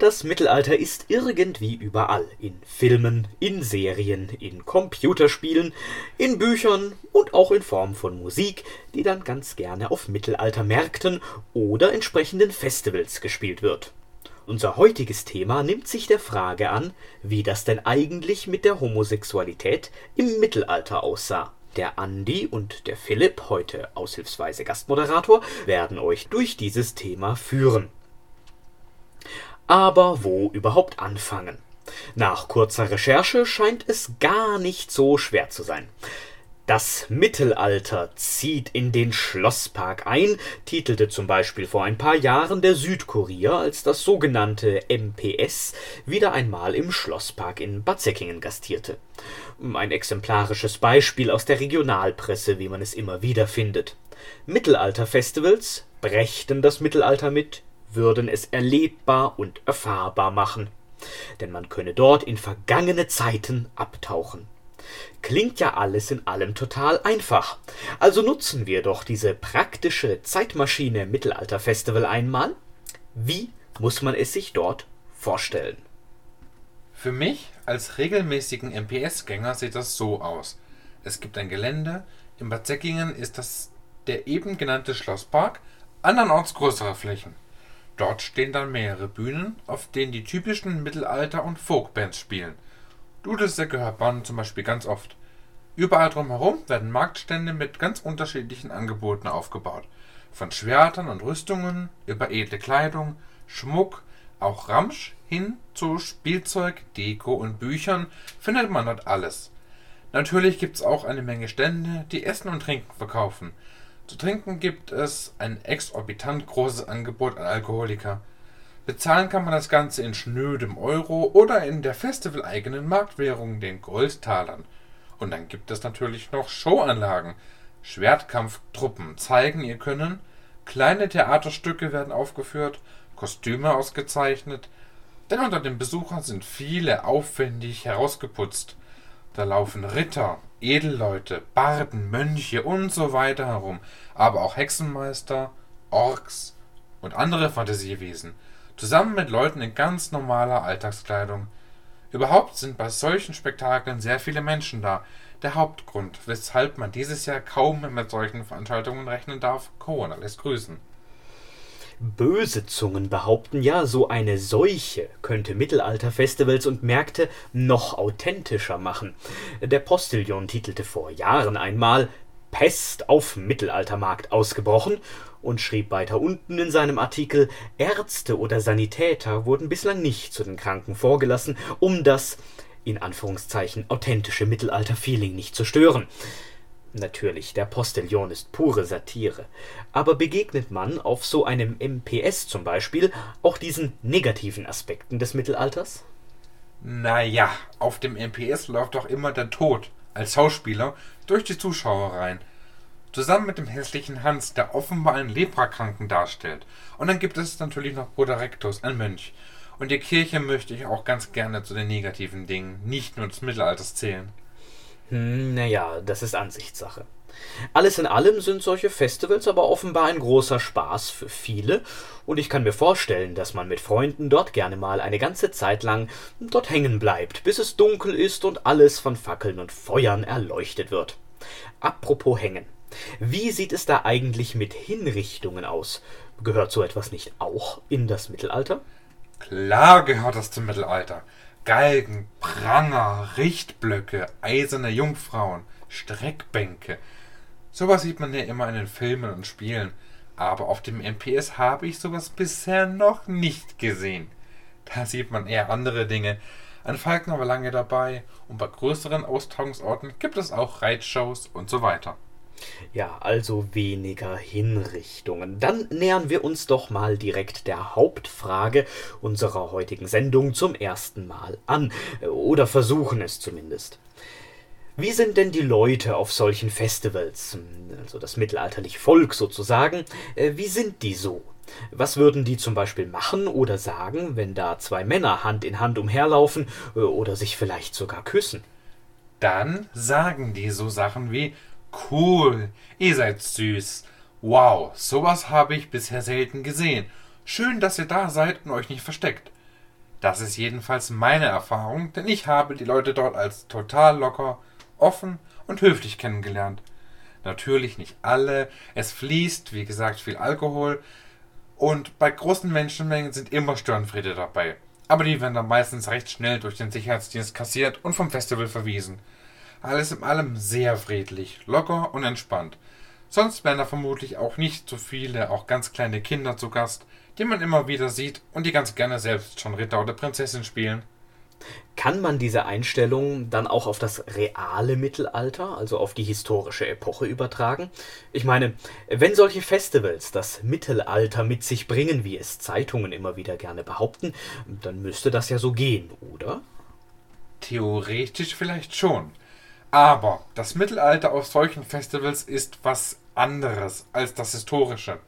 Das Mittelalter ist irgendwie überall. In Filmen, in Serien, in Computerspielen, in Büchern und auch in Form von Musik, die dann ganz gerne auf Mittelaltermärkten oder entsprechenden Festivals gespielt wird. Unser heutiges Thema nimmt sich der Frage an, wie das denn eigentlich mit der Homosexualität im Mittelalter aussah. Der Andi und der Philipp, heute aushilfsweise Gastmoderator, werden euch durch dieses Thema führen. Aber wo überhaupt anfangen? Nach kurzer Recherche scheint es gar nicht so schwer zu sein. Das Mittelalter zieht in den Schlosspark ein, titelte zum Beispiel vor ein paar Jahren der Südkurier, als das sogenannte MPS wieder einmal im Schlosspark in Bad Säckingen gastierte. Ein exemplarisches Beispiel aus der Regionalpresse, wie man es immer wieder findet. Mittelalterfestivals brächten das Mittelalter mit, würden es erlebbar und erfahrbar machen. Denn man könne dort in vergangene Zeiten abtauchen. Klingt ja alles in allem total einfach. Also nutzen wir doch diese praktische Zeitmaschine Mittelalter Festival einmal. Wie muss man es sich dort vorstellen? Für mich als regelmäßigen MPS-Gänger sieht das so aus. Es gibt ein Gelände, in Bad Säckingen ist das der eben genannte Schlosspark, andernorts größere Flächen. Dort stehen dann mehrere Bühnen, auf denen die typischen Mittelalter- und Folkbands spielen. Dudelsäcke hört man zum Beispiel ganz oft. Überall drumherum werden Marktstände mit ganz unterschiedlichen Angeboten aufgebaut. Von Schwertern und Rüstungen über edle Kleidung, Schmuck, auch Ramsch hin zu Spielzeug, Deko und Büchern findet man dort alles. Natürlich gibt's auch eine Menge Stände, die Essen und Trinken verkaufen. Zu trinken gibt es ein exorbitant großes Angebot an Alkoholiker. Bezahlen kann man das Ganze in schnödem Euro oder in der festivaleigenen Marktwährung, den Goldtalern. Und dann gibt es natürlich noch Showanlagen. Schwertkampftruppen zeigen ihr Können, kleine Theaterstücke werden aufgeführt, Kostüme ausgezeichnet, denn unter den Besuchern sind viele aufwendig herausgeputzt. Da laufen Ritter, Edelleute, Barden, Mönche und so weiter herum, aber auch Hexenmeister, Orks und andere Fantasiewesen, zusammen mit Leuten in ganz normaler Alltagskleidung. Überhaupt sind bei solchen Spektakeln sehr viele Menschen da. Der Hauptgrund, weshalb man dieses Jahr kaum mit solchen Veranstaltungen rechnen darf, Corona lässt grüßen. Böse Zungen behaupten ja, so eine Seuche könnte Mittelalterfestivals und Märkte noch authentischer machen. Der Postillon titelte vor Jahren einmal Pest auf Mittelaltermarkt ausgebrochen und schrieb weiter unten in seinem Artikel, Ärzte oder Sanitäter wurden bislang nicht zu den Kranken vorgelassen, um das in Anführungszeichen authentische Mittelalter-Feeling nicht zu stören. Natürlich, der Postillon ist pure Satire. Aber begegnet man auf so einem MPS zum Beispiel auch diesen negativen Aspekten des Mittelalters? Naja, auf dem MPS läuft doch immer der Tod als Schauspieler durch die Zuschauer rein. Zusammen mit dem hässlichen Hans, der offenbar einen Leprakranken darstellt. Und dann gibt es natürlich noch Bruder Rectus, ein Mönch. Und die Kirche möchte ich auch ganz gerne zu den negativen Dingen, nicht nur des Mittelalters zählen. Hm, naja, das ist Ansichtssache. Alles in allem sind solche Festivals aber offenbar ein großer Spaß für viele, und ich kann mir vorstellen, dass man mit Freunden dort gerne mal eine ganze Zeit lang dort hängen bleibt, bis es dunkel ist und alles von Fackeln und Feuern erleuchtet wird. Apropos hängen. Wie sieht es da eigentlich mit Hinrichtungen aus? Gehört so etwas nicht auch in das Mittelalter? Klar gehört das zum Mittelalter. Galgen, Pranger, Richtblöcke, eiserne Jungfrauen, Streckbänke. Sowas sieht man ja immer in den Filmen und Spielen. Aber auf dem MPS habe ich sowas bisher noch nicht gesehen. Da sieht man eher andere Dinge. An Falken aber lange dabei und bei größeren Austragungsorten gibt es auch Reitshows und so weiter. Ja, also weniger Hinrichtungen. Dann nähern wir uns doch mal direkt der Hauptfrage unserer heutigen Sendung zum ersten Mal an. Oder versuchen es zumindest. Wie sind denn die Leute auf solchen Festivals, also das mittelalterliche Volk sozusagen, äh, wie sind die so? Was würden die zum Beispiel machen oder sagen, wenn da zwei Männer Hand in Hand umherlaufen äh, oder sich vielleicht sogar küssen? Dann sagen die so Sachen wie Cool, ihr seid süß. Wow, sowas habe ich bisher selten gesehen. Schön, dass ihr da seid und euch nicht versteckt. Das ist jedenfalls meine Erfahrung, denn ich habe die Leute dort als total locker, offen und höflich kennengelernt. Natürlich nicht alle, es fließt, wie gesagt, viel Alkohol und bei großen Menschenmengen sind immer Störenfriede dabei. Aber die werden dann meistens recht schnell durch den Sicherheitsdienst kassiert und vom Festival verwiesen. Alles in allem sehr friedlich, locker und entspannt. Sonst wären da vermutlich auch nicht so viele, auch ganz kleine Kinder zu Gast, die man immer wieder sieht und die ganz gerne selbst schon Ritter oder Prinzessin spielen. Kann man diese Einstellung dann auch auf das reale Mittelalter, also auf die historische Epoche übertragen? Ich meine, wenn solche Festivals das Mittelalter mit sich bringen, wie es Zeitungen immer wieder gerne behaupten, dann müsste das ja so gehen, oder? Theoretisch vielleicht schon. Aber das Mittelalter auf solchen Festivals ist was anderes als das historische.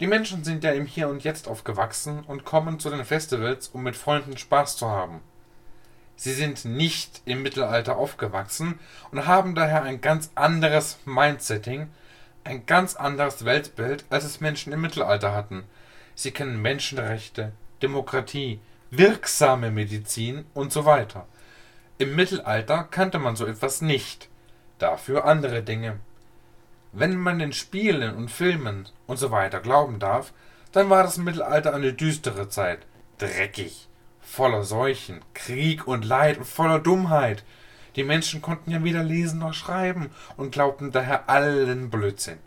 Die Menschen sind ja im Hier und Jetzt aufgewachsen und kommen zu den Festivals, um mit Freunden Spaß zu haben. Sie sind nicht im Mittelalter aufgewachsen und haben daher ein ganz anderes Mindsetting, ein ganz anderes Weltbild, als es Menschen im Mittelalter hatten. Sie kennen Menschenrechte, Demokratie, wirksame Medizin und so weiter. Im Mittelalter kannte man so etwas nicht, dafür andere Dinge. Wenn man den Spielen und Filmen und so weiter glauben darf, dann war das Mittelalter eine düstere Zeit, dreckig, voller Seuchen, Krieg und Leid und voller Dummheit. Die Menschen konnten ja weder lesen noch schreiben und glaubten daher allen Blödsinn.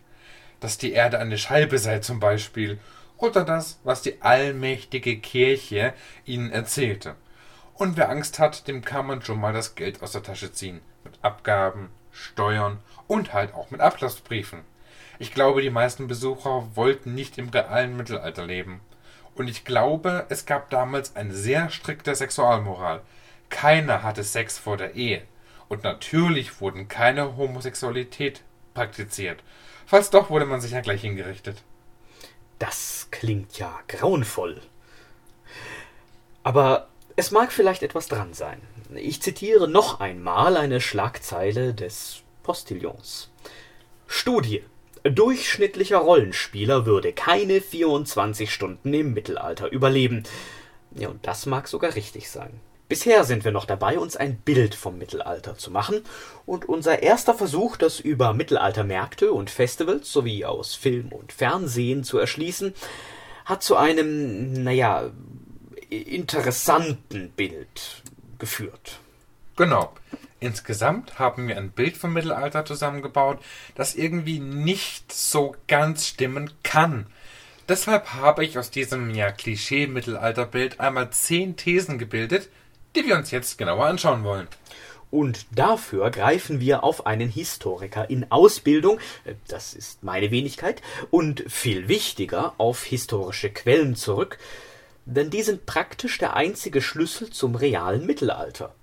Dass die Erde eine Scheibe sei zum Beispiel, oder das, was die allmächtige Kirche ihnen erzählte. Und wer Angst hat, dem kann man schon mal das Geld aus der Tasche ziehen. Mit Abgaben, Steuern und halt auch mit Ablassbriefen. Ich glaube, die meisten Besucher wollten nicht im realen Mittelalter leben. Und ich glaube, es gab damals eine sehr strikte Sexualmoral. Keiner hatte Sex vor der Ehe. Und natürlich wurden keine Homosexualität praktiziert. Falls doch, wurde man sich ja gleich hingerichtet. Das klingt ja grauenvoll. Aber es mag vielleicht etwas dran sein. Ich zitiere noch einmal eine Schlagzeile des Postillons. Studie. Durchschnittlicher Rollenspieler würde keine 24 Stunden im Mittelalter überleben. Ja, und das mag sogar richtig sein. Bisher sind wir noch dabei, uns ein Bild vom Mittelalter zu machen, und unser erster Versuch, das über Mittelaltermärkte und Festivals sowie aus Film und Fernsehen zu erschließen, hat zu einem, naja, interessanten Bild geführt. Genau. Insgesamt haben wir ein Bild vom Mittelalter zusammengebaut, das irgendwie nicht so ganz stimmen kann. Deshalb habe ich aus diesem ja Klischee-Mittelalterbild einmal zehn Thesen gebildet, die wir uns jetzt genauer anschauen wollen. Und dafür greifen wir auf einen Historiker in Ausbildung, das ist meine Wenigkeit, und viel wichtiger auf historische Quellen zurück, denn die sind praktisch der einzige Schlüssel zum realen Mittelalter.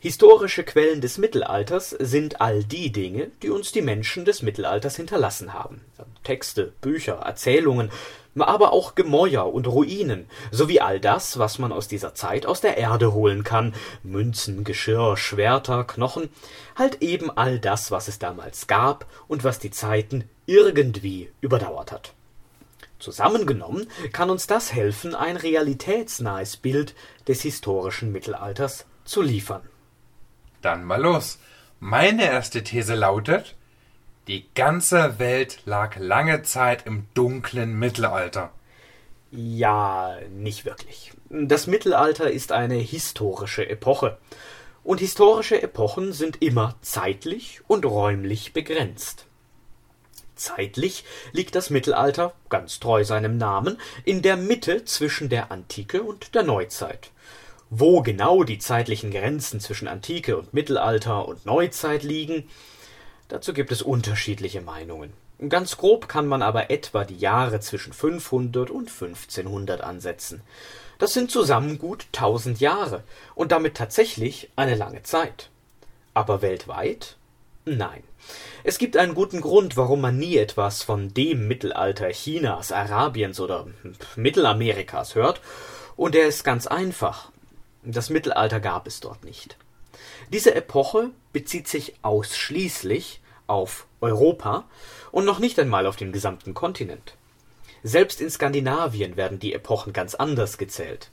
Historische Quellen des Mittelalters sind all die Dinge, die uns die Menschen des Mittelalters hinterlassen haben. Texte, Bücher, Erzählungen, aber auch Gemäuer und Ruinen, sowie all das, was man aus dieser Zeit aus der Erde holen kann, Münzen, Geschirr, Schwerter, Knochen, halt eben all das, was es damals gab und was die Zeiten irgendwie überdauert hat. Zusammengenommen kann uns das helfen, ein realitätsnahes Bild des historischen Mittelalters zu liefern. Dann mal los. Meine erste These lautet, die ganze Welt lag lange Zeit im dunklen Mittelalter. Ja, nicht wirklich. Das Mittelalter ist eine historische Epoche. Und historische Epochen sind immer zeitlich und räumlich begrenzt. Zeitlich liegt das Mittelalter, ganz treu seinem Namen, in der Mitte zwischen der Antike und der Neuzeit. Wo genau die zeitlichen Grenzen zwischen Antike und Mittelalter und Neuzeit liegen, dazu gibt es unterschiedliche Meinungen. Ganz grob kann man aber etwa die Jahre zwischen 500 und 1500 ansetzen. Das sind zusammen gut 1000 Jahre und damit tatsächlich eine lange Zeit. Aber weltweit? Nein. Es gibt einen guten Grund, warum man nie etwas von dem Mittelalter Chinas, Arabiens oder Mittelamerikas hört, und der ist ganz einfach. Das Mittelalter gab es dort nicht. Diese Epoche bezieht sich ausschließlich auf Europa und noch nicht einmal auf den gesamten Kontinent. Selbst in Skandinavien werden die Epochen ganz anders gezählt.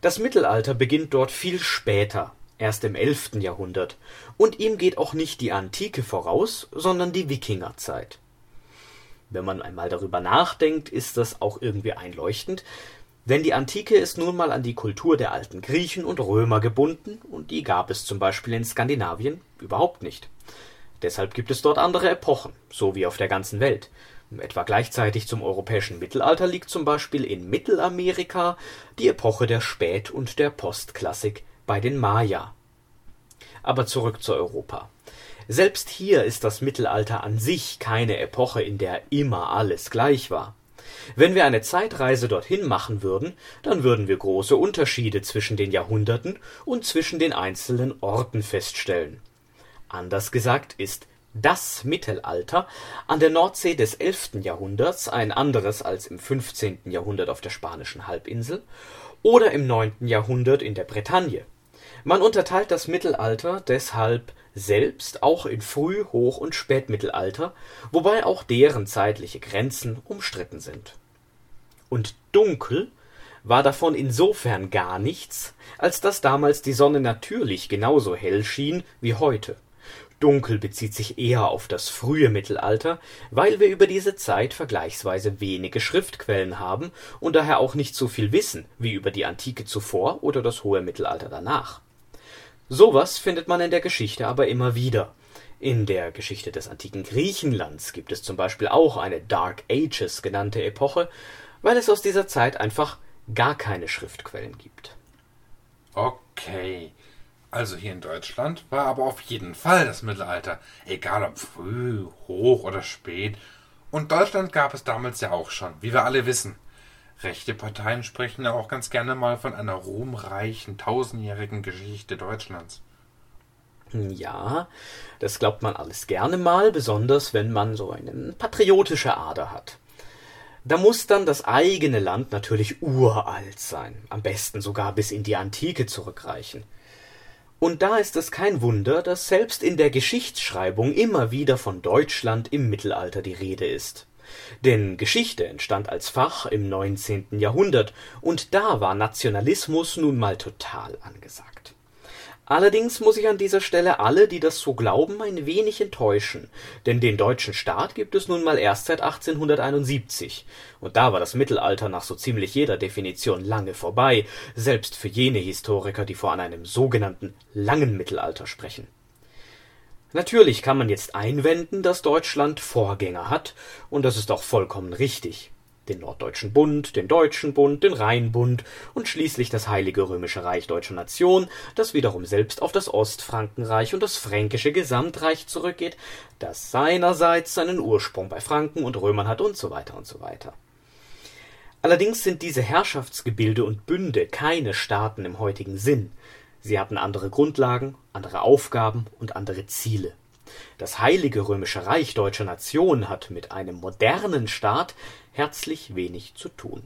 Das Mittelalter beginnt dort viel später, erst im 11. Jahrhundert, und ihm geht auch nicht die Antike voraus, sondern die Wikingerzeit. Wenn man einmal darüber nachdenkt, ist das auch irgendwie einleuchtend, denn die Antike ist nun mal an die Kultur der alten Griechen und Römer gebunden, und die gab es zum Beispiel in Skandinavien überhaupt nicht. Deshalb gibt es dort andere Epochen, so wie auf der ganzen Welt. Etwa gleichzeitig zum europäischen Mittelalter liegt zum Beispiel in Mittelamerika die Epoche der Spät- und der Postklassik bei den Maya. Aber zurück zu Europa. Selbst hier ist das Mittelalter an sich keine Epoche, in der immer alles gleich war. Wenn wir eine Zeitreise dorthin machen würden, dann würden wir große Unterschiede zwischen den Jahrhunderten und zwischen den einzelnen Orten feststellen. Anders gesagt ist das Mittelalter an der Nordsee des 11. Jahrhunderts ein anderes als im 15. Jahrhundert auf der spanischen Halbinsel oder im 9. Jahrhundert in der Bretagne. Man unterteilt das Mittelalter deshalb selbst auch in Früh Hoch und Spätmittelalter, wobei auch deren zeitliche Grenzen umstritten sind. Und dunkel war davon insofern gar nichts, als dass damals die Sonne natürlich genauso hell schien wie heute Dunkel bezieht sich eher auf das frühe Mittelalter, weil wir über diese Zeit vergleichsweise wenige Schriftquellen haben und daher auch nicht so viel wissen wie über die Antike zuvor oder das hohe Mittelalter danach. Sowas findet man in der Geschichte aber immer wieder. In der Geschichte des antiken Griechenlands gibt es zum Beispiel auch eine Dark Ages genannte Epoche, weil es aus dieser Zeit einfach gar keine Schriftquellen gibt. Okay. Also hier in Deutschland war aber auf jeden Fall das Mittelalter, egal ob früh, hoch oder spät. Und Deutschland gab es damals ja auch schon, wie wir alle wissen. Rechte Parteien sprechen ja auch ganz gerne mal von einer ruhmreichen, tausendjährigen Geschichte Deutschlands. Ja, das glaubt man alles gerne mal, besonders wenn man so eine patriotische Ader hat. Da muss dann das eigene Land natürlich uralt sein, am besten sogar bis in die Antike zurückreichen. Und da ist es kein Wunder, dass selbst in der Geschichtsschreibung immer wieder von Deutschland im Mittelalter die Rede ist. Denn Geschichte entstand als Fach im 19. Jahrhundert, und da war Nationalismus nun mal total angesagt. Allerdings muss ich an dieser Stelle alle, die das so glauben, ein wenig enttäuschen, denn den deutschen Staat gibt es nun mal erst seit 1871, und da war das Mittelalter nach so ziemlich jeder Definition lange vorbei, selbst für jene Historiker, die von einem sogenannten langen Mittelalter sprechen. Natürlich kann man jetzt einwenden, dass Deutschland Vorgänger hat, und das ist auch vollkommen richtig den Norddeutschen Bund, den Deutschen Bund, den Rheinbund und schließlich das Heilige Römische Reich Deutscher Nation, das wiederum selbst auf das Ostfrankenreich und das Fränkische Gesamtreich zurückgeht, das seinerseits seinen Ursprung bei Franken und Römern hat und so weiter und so weiter. Allerdings sind diese Herrschaftsgebilde und Bünde keine Staaten im heutigen Sinn. Sie hatten andere Grundlagen, andere Aufgaben und andere Ziele. Das Heilige Römische Reich Deutscher Nation hat mit einem modernen Staat herzlich wenig zu tun.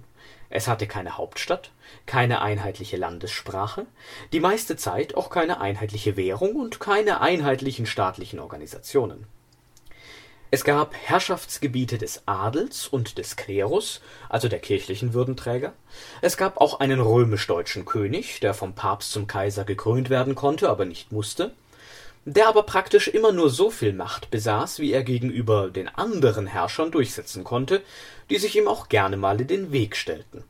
Es hatte keine Hauptstadt, keine einheitliche Landessprache, die meiste Zeit auch keine einheitliche Währung und keine einheitlichen staatlichen Organisationen. Es gab Herrschaftsgebiete des Adels und des Klerus, also der kirchlichen Würdenträger. Es gab auch einen römisch-deutschen König, der vom Papst zum Kaiser gekrönt werden konnte, aber nicht musste der aber praktisch immer nur so viel Macht besaß, wie er gegenüber den anderen Herrschern durchsetzen konnte, die sich ihm auch gerne mal in den Weg stellten.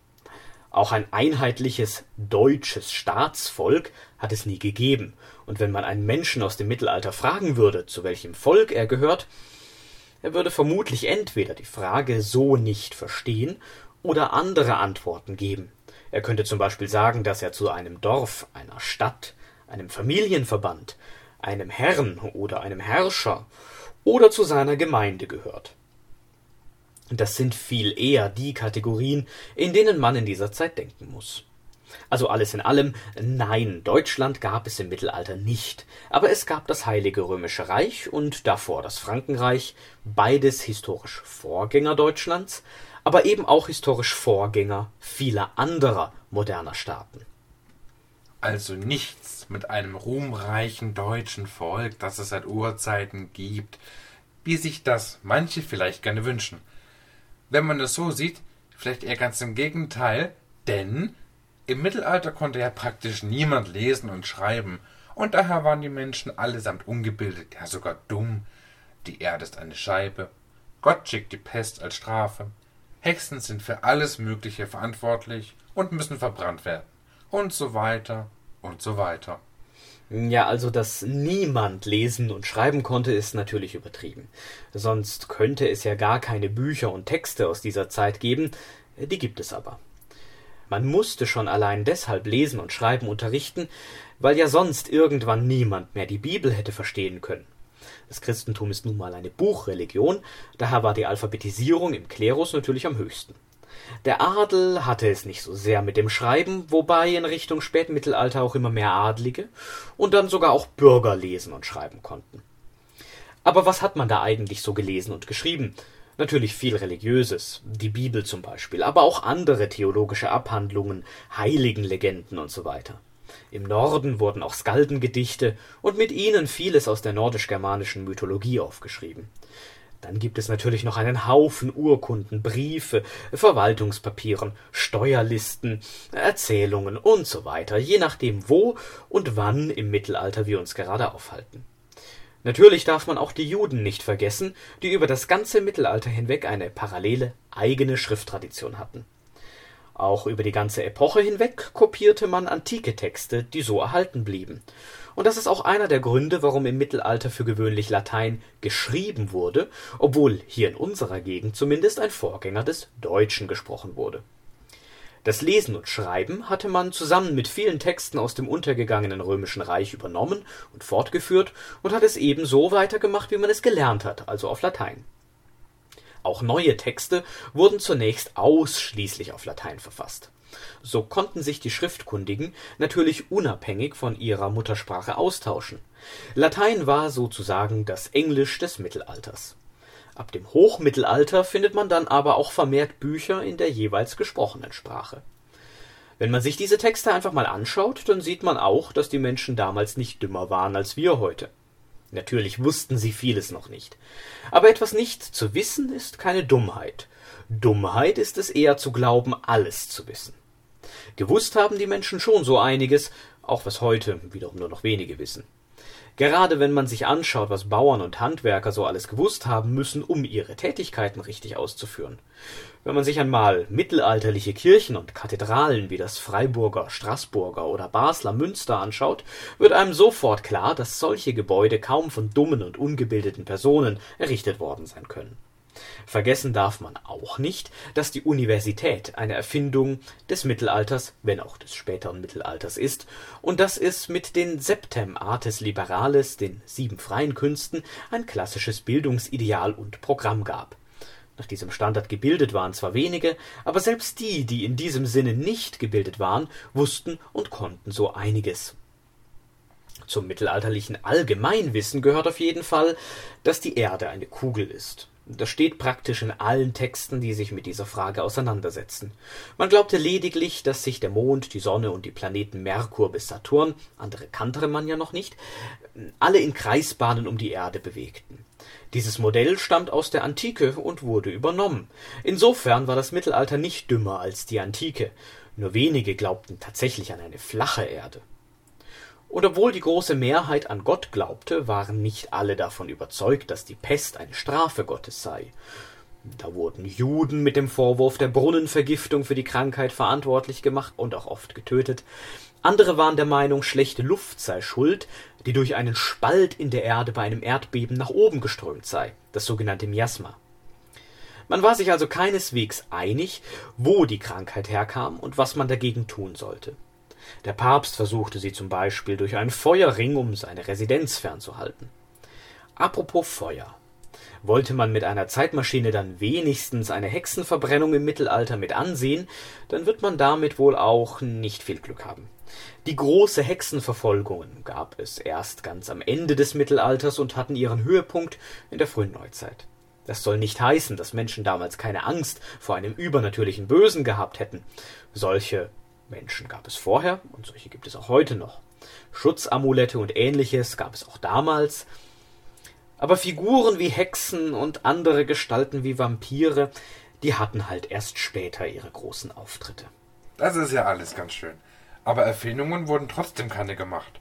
Auch ein einheitliches deutsches Staatsvolk hat es nie gegeben, und wenn man einen Menschen aus dem Mittelalter fragen würde, zu welchem Volk er gehört, er würde vermutlich entweder die Frage so nicht verstehen oder andere Antworten geben. Er könnte zum Beispiel sagen, dass er zu einem Dorf, einer Stadt, einem Familienverband, einem Herrn oder einem Herrscher oder zu seiner Gemeinde gehört. Das sind viel eher die Kategorien, in denen man in dieser Zeit denken muss. Also alles in allem, nein, Deutschland gab es im Mittelalter nicht, aber es gab das Heilige Römische Reich und davor das Frankenreich, beides historisch Vorgänger Deutschlands, aber eben auch historisch Vorgänger vieler anderer moderner Staaten also nichts mit einem ruhmreichen deutschen Volk, das es seit Urzeiten gibt, wie sich das manche vielleicht gerne wünschen. Wenn man es so sieht, vielleicht eher ganz im Gegenteil, denn Im Mittelalter konnte ja praktisch niemand lesen und schreiben, und daher waren die Menschen allesamt ungebildet, ja sogar dumm. Die Erde ist eine Scheibe. Gott schickt die Pest als Strafe. Hexen sind für alles Mögliche verantwortlich und müssen verbrannt werden. Und so weiter und so weiter. Ja, also dass niemand lesen und schreiben konnte, ist natürlich übertrieben. Sonst könnte es ja gar keine Bücher und Texte aus dieser Zeit geben, die gibt es aber. Man musste schon allein deshalb lesen und schreiben unterrichten, weil ja sonst irgendwann niemand mehr die Bibel hätte verstehen können. Das Christentum ist nun mal eine Buchreligion, daher war die Alphabetisierung im Klerus natürlich am höchsten. Der Adel hatte es nicht so sehr mit dem Schreiben, wobei in Richtung Spätmittelalter auch immer mehr Adlige und dann sogar auch Bürger lesen und schreiben konnten. Aber was hat man da eigentlich so gelesen und geschrieben? Natürlich viel Religiöses, die Bibel zum Beispiel, aber auch andere theologische Abhandlungen, Heiligenlegenden und so weiter. Im Norden wurden auch Skaldengedichte und mit ihnen vieles aus der nordisch-germanischen Mythologie aufgeschrieben. Dann gibt es natürlich noch einen Haufen Urkunden, Briefe, Verwaltungspapieren, Steuerlisten, Erzählungen und so weiter, je nachdem wo und wann im Mittelalter wir uns gerade aufhalten. Natürlich darf man auch die Juden nicht vergessen, die über das ganze Mittelalter hinweg eine parallele eigene Schrifttradition hatten. Auch über die ganze Epoche hinweg kopierte man antike Texte, die so erhalten blieben und das ist auch einer der Gründe, warum im Mittelalter für gewöhnlich Latein geschrieben wurde, obwohl hier in unserer Gegend zumindest ein Vorgänger des Deutschen gesprochen wurde. Das Lesen und Schreiben hatte man zusammen mit vielen Texten aus dem untergegangenen römischen Reich übernommen und fortgeführt und hat es eben so weitergemacht, wie man es gelernt hat, also auf Latein. Auch neue Texte wurden zunächst ausschließlich auf Latein verfasst so konnten sich die Schriftkundigen natürlich unabhängig von ihrer Muttersprache austauschen. Latein war sozusagen das Englisch des Mittelalters. Ab dem Hochmittelalter findet man dann aber auch vermehrt Bücher in der jeweils gesprochenen Sprache. Wenn man sich diese Texte einfach mal anschaut, dann sieht man auch, dass die Menschen damals nicht dümmer waren als wir heute. Natürlich wussten sie vieles noch nicht. Aber etwas nicht zu wissen ist keine Dummheit. Dummheit ist es eher zu glauben, alles zu wissen. Gewusst haben die Menschen schon so einiges, auch was heute wiederum nur noch wenige wissen. Gerade wenn man sich anschaut, was Bauern und Handwerker so alles gewusst haben müssen, um ihre Tätigkeiten richtig auszuführen. Wenn man sich einmal mittelalterliche Kirchen und Kathedralen wie das Freiburger, Straßburger oder Basler Münster anschaut, wird einem sofort klar, dass solche Gebäude kaum von dummen und ungebildeten Personen errichtet worden sein können. Vergessen darf man auch nicht, dass die Universität eine Erfindung des Mittelalters, wenn auch des späteren Mittelalters ist, und dass es mit den Septem Artes Liberales, den sieben freien Künsten, ein klassisches Bildungsideal und Programm gab. Nach diesem Standard gebildet waren zwar wenige, aber selbst die, die in diesem Sinne nicht gebildet waren, wussten und konnten so einiges. Zum mittelalterlichen Allgemeinwissen gehört auf jeden Fall, dass die Erde eine Kugel ist. Das steht praktisch in allen Texten, die sich mit dieser Frage auseinandersetzen. Man glaubte lediglich, dass sich der Mond, die Sonne und die Planeten Merkur bis Saturn, andere kannte man ja noch nicht, alle in Kreisbahnen um die Erde bewegten. Dieses Modell stammt aus der Antike und wurde übernommen. Insofern war das Mittelalter nicht dümmer als die Antike. Nur wenige glaubten tatsächlich an eine flache Erde. Und obwohl die große Mehrheit an Gott glaubte, waren nicht alle davon überzeugt, dass die Pest eine Strafe Gottes sei. Da wurden Juden mit dem Vorwurf der Brunnenvergiftung für die Krankheit verantwortlich gemacht und auch oft getötet. Andere waren der Meinung, schlechte Luft sei schuld, die durch einen Spalt in der Erde bei einem Erdbeben nach oben geströmt sei, das sogenannte Miasma. Man war sich also keineswegs einig, wo die Krankheit herkam und was man dagegen tun sollte. Der Papst versuchte sie zum Beispiel durch einen Feuerring um seine Residenz fernzuhalten. Apropos Feuer. Wollte man mit einer Zeitmaschine dann wenigstens eine Hexenverbrennung im Mittelalter mit ansehen, dann wird man damit wohl auch nicht viel Glück haben. Die große Hexenverfolgungen gab es erst ganz am Ende des Mittelalters und hatten ihren Höhepunkt in der frühen Neuzeit. Das soll nicht heißen, dass Menschen damals keine Angst vor einem übernatürlichen Bösen gehabt hätten. Solche Menschen gab es vorher und solche gibt es auch heute noch. Schutzamulette und ähnliches gab es auch damals. Aber Figuren wie Hexen und andere Gestalten wie Vampire, die hatten halt erst später ihre großen Auftritte. Das ist ja alles ganz schön. Aber Erfindungen wurden trotzdem keine gemacht.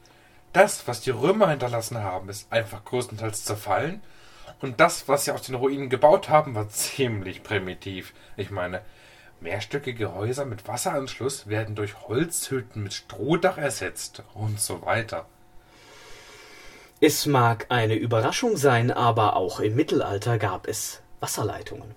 Das, was die Römer hinterlassen haben, ist einfach größtenteils zerfallen. Und das, was sie aus den Ruinen gebaut haben, war ziemlich primitiv. Ich meine, mehrstöckige Häuser mit Wasseranschluss werden durch Holzhütten mit Strohdach ersetzt und so weiter. Es mag eine Überraschung sein, aber auch im Mittelalter gab es Wasserleitungen.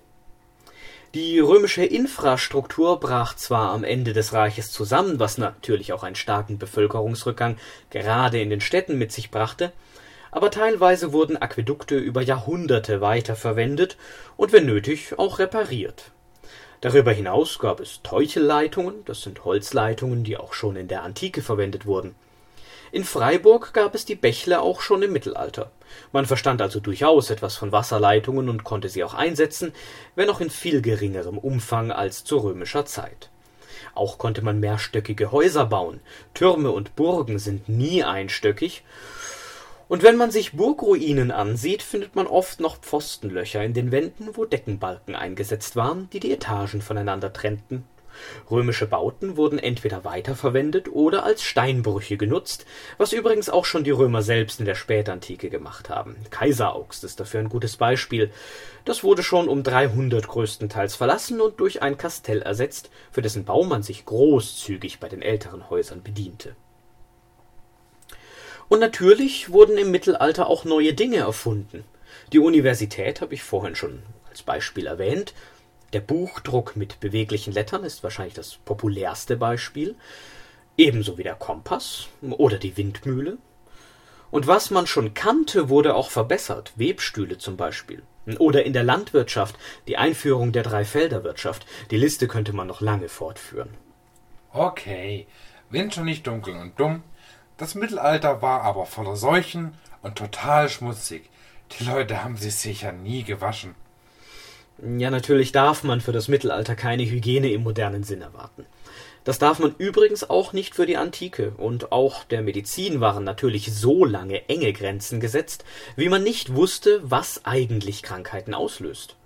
Die römische Infrastruktur brach zwar am Ende des Reiches zusammen, was natürlich auch einen starken Bevölkerungsrückgang gerade in den Städten mit sich brachte, aber teilweise wurden Aquädukte über Jahrhunderte weiterverwendet und wenn nötig auch repariert. Darüber hinaus gab es Teuchelleitungen, das sind Holzleitungen, die auch schon in der Antike verwendet wurden in Freiburg gab es die Bächle auch schon im Mittelalter. Man verstand also durchaus etwas von Wasserleitungen und konnte sie auch einsetzen, wenn auch in viel geringerem Umfang als zu römischer Zeit. Auch konnte man mehrstöckige Häuser bauen. Türme und Burgen sind nie einstöckig. Und wenn man sich Burgruinen ansieht, findet man oft noch Pfostenlöcher in den Wänden, wo Deckenbalken eingesetzt waren, die die Etagen voneinander trennten Römische Bauten wurden entweder weiterverwendet oder als Steinbrüche genutzt, was übrigens auch schon die Römer selbst in der Spätantike gemacht haben. Kaiseraugst ist dafür ein gutes Beispiel. Das wurde schon um 300 größtenteils verlassen und durch ein Kastell ersetzt, für dessen Bau man sich großzügig bei den älteren Häusern bediente. Und natürlich wurden im Mittelalter auch neue Dinge erfunden. Die Universität habe ich vorhin schon als Beispiel erwähnt, der Buchdruck mit beweglichen Lettern ist wahrscheinlich das populärste Beispiel, ebenso wie der Kompass oder die Windmühle. Und was man schon kannte, wurde auch verbessert, Webstühle zum Beispiel. Oder in der Landwirtschaft die Einführung der Dreifelderwirtschaft. Die Liste könnte man noch lange fortführen. Okay, Wind schon nicht dunkel und dumm. Das Mittelalter war aber voller Seuchen und total schmutzig. Die Leute haben sich sicher nie gewaschen. Ja, natürlich darf man für das Mittelalter keine Hygiene im modernen Sinn erwarten. Das darf man übrigens auch nicht für die Antike, und auch der Medizin waren natürlich so lange enge Grenzen gesetzt, wie man nicht wusste, was eigentlich Krankheiten auslöst.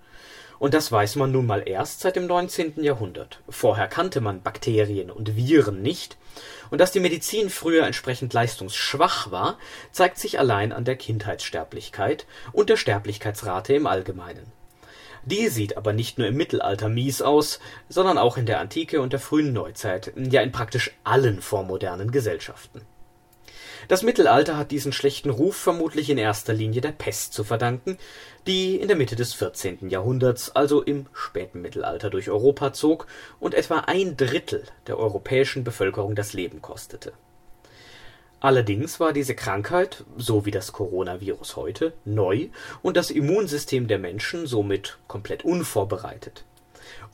Und das weiß man nun mal erst seit dem 19. Jahrhundert. Vorher kannte man Bakterien und Viren nicht, und dass die Medizin früher entsprechend leistungsschwach war, zeigt sich allein an der Kindheitssterblichkeit und der Sterblichkeitsrate im Allgemeinen. Die sieht aber nicht nur im Mittelalter mies aus, sondern auch in der Antike und der frühen Neuzeit, ja in praktisch allen vormodernen Gesellschaften. Das Mittelalter hat diesen schlechten Ruf vermutlich in erster Linie der Pest zu verdanken, die in der Mitte des 14. Jahrhunderts, also im späten Mittelalter, durch Europa zog und etwa ein Drittel der europäischen Bevölkerung das Leben kostete Allerdings war diese Krankheit, so wie das Coronavirus heute, neu und das Immunsystem der Menschen somit komplett unvorbereitet.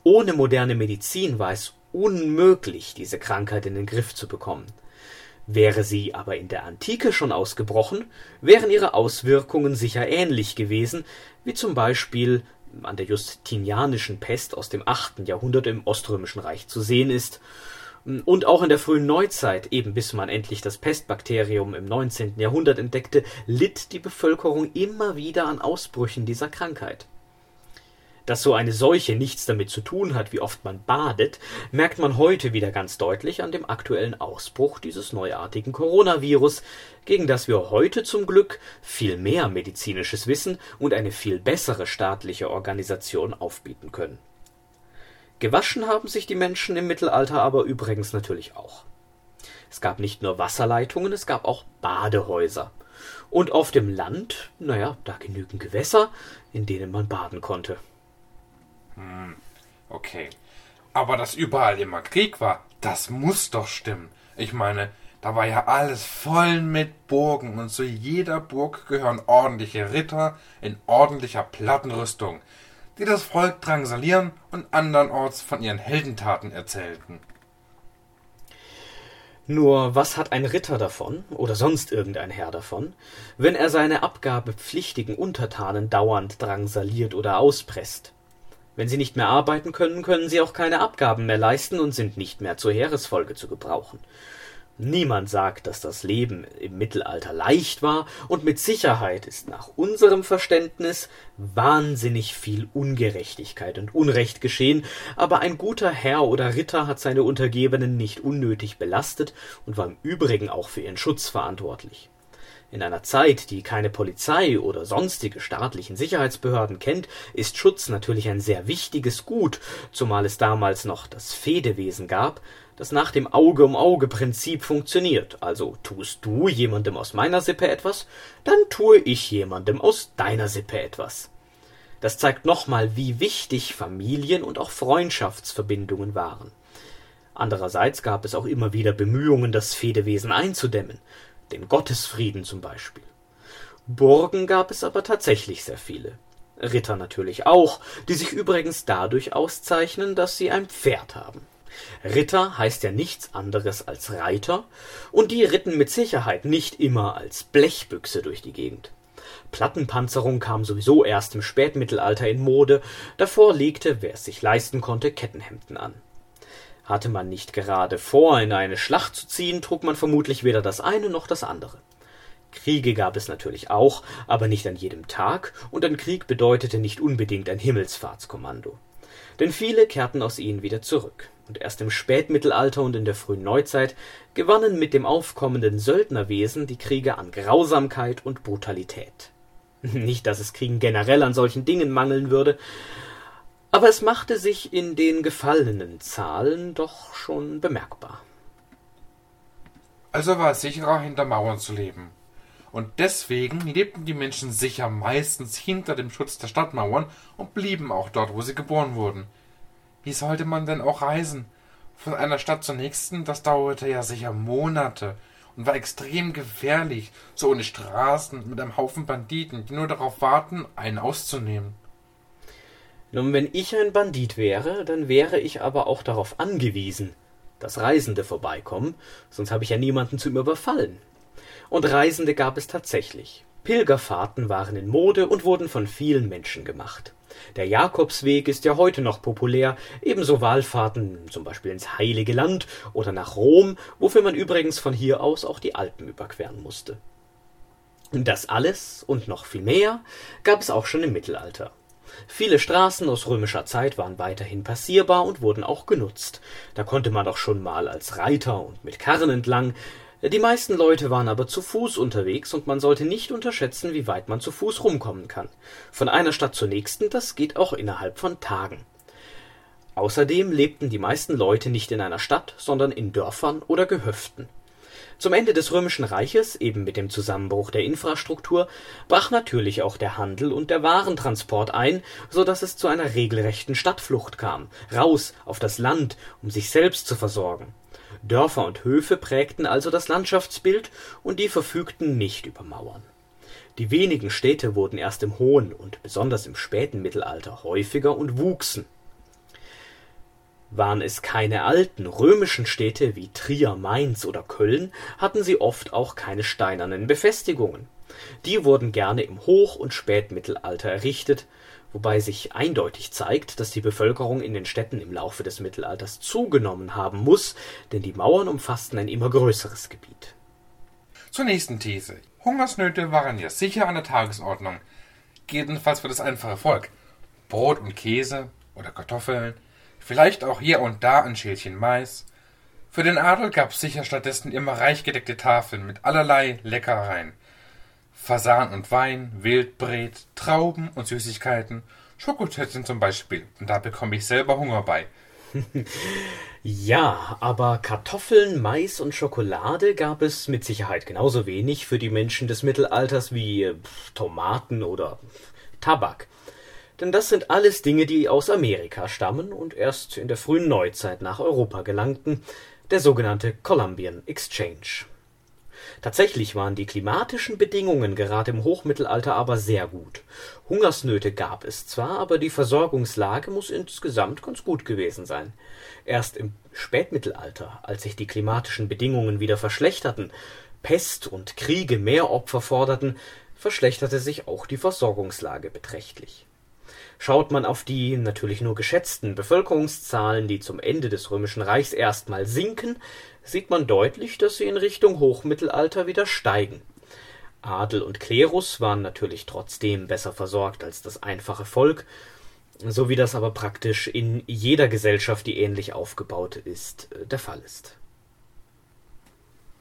Ohne moderne Medizin war es unmöglich, diese Krankheit in den Griff zu bekommen. Wäre sie aber in der Antike schon ausgebrochen, wären ihre Auswirkungen sicher ähnlich gewesen, wie zum Beispiel an der Justinianischen Pest aus dem 8. Jahrhundert im Oströmischen Reich zu sehen ist und auch in der frühen Neuzeit, eben bis man endlich das Pestbakterium im 19. Jahrhundert entdeckte, litt die Bevölkerung immer wieder an Ausbrüchen dieser Krankheit. Dass so eine Seuche nichts damit zu tun hat, wie oft man badet, merkt man heute wieder ganz deutlich an dem aktuellen Ausbruch dieses neuartigen Coronavirus, gegen das wir heute zum Glück viel mehr medizinisches Wissen und eine viel bessere staatliche Organisation aufbieten können Gewaschen haben sich die Menschen im Mittelalter aber übrigens natürlich auch. Es gab nicht nur Wasserleitungen, es gab auch Badehäuser. Und auf dem Land, naja, da genügend Gewässer, in denen man baden konnte. Hm, okay. Aber dass überall immer Krieg war, das muss doch stimmen. Ich meine, da war ja alles voll mit Burgen und zu jeder Burg gehören ordentliche Ritter in ordentlicher Plattenrüstung die das Volk drangsalieren und andernorts von ihren Heldentaten erzählten. Nur was hat ein Ritter davon, oder sonst irgendein Herr davon, wenn er seine abgabepflichtigen Untertanen dauernd drangsaliert oder auspresst? Wenn sie nicht mehr arbeiten können, können sie auch keine Abgaben mehr leisten und sind nicht mehr zur Heeresfolge zu gebrauchen. Niemand sagt, dass das Leben im Mittelalter leicht war, und mit Sicherheit ist nach unserem Verständnis wahnsinnig viel Ungerechtigkeit und Unrecht geschehen, aber ein guter Herr oder Ritter hat seine Untergebenen nicht unnötig belastet und war im Übrigen auch für ihren Schutz verantwortlich. In einer Zeit, die keine Polizei oder sonstige staatlichen Sicherheitsbehörden kennt, ist Schutz natürlich ein sehr wichtiges Gut, zumal es damals noch das Fedewesen gab, das nach dem Auge-um-Auge-Prinzip funktioniert. Also tust du jemandem aus meiner Sippe etwas, dann tue ich jemandem aus deiner Sippe etwas. Das zeigt nochmal, wie wichtig Familien und auch Freundschaftsverbindungen waren. Andererseits gab es auch immer wieder Bemühungen, das Fedewesen einzudämmen, den Gottesfrieden zum Beispiel. Burgen gab es aber tatsächlich sehr viele. Ritter natürlich auch, die sich übrigens dadurch auszeichnen, dass sie ein Pferd haben. Ritter heißt ja nichts anderes als Reiter, und die ritten mit Sicherheit nicht immer als Blechbüchse durch die Gegend. Plattenpanzerung kam sowieso erst im Spätmittelalter in Mode, davor legte, wer es sich leisten konnte, Kettenhemden an. Hatte man nicht gerade vor, in eine Schlacht zu ziehen, trug man vermutlich weder das eine noch das andere. Kriege gab es natürlich auch, aber nicht an jedem Tag, und ein Krieg bedeutete nicht unbedingt ein Himmelsfahrtskommando. Denn viele kehrten aus ihnen wieder zurück und erst im Spätmittelalter und in der frühen Neuzeit gewannen mit dem aufkommenden Söldnerwesen die Kriege an Grausamkeit und Brutalität. Nicht, dass es Kriegen generell an solchen Dingen mangeln würde, aber es machte sich in den gefallenen Zahlen doch schon bemerkbar. Also war es sicherer, hinter Mauern zu leben. Und deswegen lebten die Menschen sicher meistens hinter dem Schutz der Stadtmauern und blieben auch dort, wo sie geboren wurden. Wie sollte man denn auch reisen? Von einer Stadt zur nächsten, das dauerte ja sicher Monate und war extrem gefährlich, so ohne Straßen mit einem Haufen Banditen, die nur darauf warten, einen auszunehmen. Nun, wenn ich ein Bandit wäre, dann wäre ich aber auch darauf angewiesen, dass Reisende vorbeikommen, sonst habe ich ja niemanden zum Überfallen. Und Reisende gab es tatsächlich. Pilgerfahrten waren in Mode und wurden von vielen Menschen gemacht. Der Jakobsweg ist ja heute noch populär, ebenso Wallfahrten zum Beispiel ins Heilige Land oder nach Rom, wofür man übrigens von hier aus auch die Alpen überqueren musste. Das alles und noch viel mehr gab es auch schon im Mittelalter. Viele Straßen aus römischer Zeit waren weiterhin passierbar und wurden auch genutzt. Da konnte man doch schon mal als Reiter und mit Karren entlang, die meisten Leute waren aber zu Fuß unterwegs und man sollte nicht unterschätzen, wie weit man zu Fuß rumkommen kann. Von einer Stadt zur nächsten, das geht auch innerhalb von Tagen. Außerdem lebten die meisten Leute nicht in einer Stadt, sondern in Dörfern oder Gehöften. Zum Ende des Römischen Reiches, eben mit dem Zusammenbruch der Infrastruktur, brach natürlich auch der Handel und der Warentransport ein, so dass es zu einer regelrechten Stadtflucht kam, raus auf das Land, um sich selbst zu versorgen. Dörfer und Höfe prägten also das Landschaftsbild, und die verfügten nicht über Mauern. Die wenigen Städte wurden erst im hohen und besonders im späten Mittelalter häufiger und wuchsen. Waren es keine alten römischen Städte wie Trier, Mainz oder Köln, hatten sie oft auch keine steinernen Befestigungen. Die wurden gerne im Hoch und Spätmittelalter errichtet wobei sich eindeutig zeigt, dass die Bevölkerung in den Städten im Laufe des Mittelalters zugenommen haben muss, denn die Mauern umfassten ein immer größeres Gebiet. Zur nächsten These. Hungersnöte waren ja sicher an der Tagesordnung. Jedenfalls für das einfache Volk. Brot und Käse oder Kartoffeln, vielleicht auch hier und da ein Schälchen Mais. Für den Adel gab es sicher stattdessen immer reich gedeckte Tafeln mit allerlei Leckereien. Fasan und Wein, Wildbret, Trauben und Süßigkeiten, Schokotötzchen zum Beispiel. Und da bekomme ich selber Hunger bei. ja, aber Kartoffeln, Mais und Schokolade gab es mit Sicherheit genauso wenig für die Menschen des Mittelalters wie Tomaten oder Tabak. Denn das sind alles Dinge, die aus Amerika stammen und erst in der frühen Neuzeit nach Europa gelangten, der sogenannte Columbian Exchange. Tatsächlich waren die klimatischen Bedingungen gerade im Hochmittelalter aber sehr gut. Hungersnöte gab es zwar, aber die Versorgungslage muss insgesamt ganz gut gewesen sein. Erst im Spätmittelalter, als sich die klimatischen Bedingungen wieder verschlechterten, Pest und Kriege mehr Opfer forderten, verschlechterte sich auch die Versorgungslage beträchtlich. Schaut man auf die natürlich nur geschätzten Bevölkerungszahlen, die zum Ende des Römischen Reichs erstmal sinken, sieht man deutlich, dass sie in Richtung Hochmittelalter wieder steigen. Adel und Klerus waren natürlich trotzdem besser versorgt als das einfache Volk, so wie das aber praktisch in jeder Gesellschaft, die ähnlich aufgebaut ist, der Fall ist.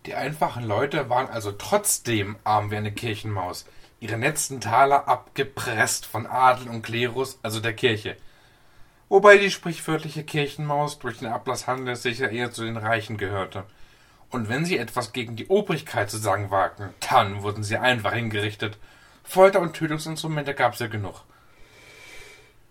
Die einfachen Leute waren also trotzdem arm wie eine Kirchenmaus, ihre letzten Taler abgepresst von Adel und Klerus, also der Kirche. Wobei die sprichwörtliche Kirchenmaus durch den Ablasshandel sicher eher zu den Reichen gehörte. Und wenn sie etwas gegen die Obrigkeit zu sagen wagten, dann wurden sie einfach hingerichtet. Folter- und Tötungsinstrumente gab's ja genug.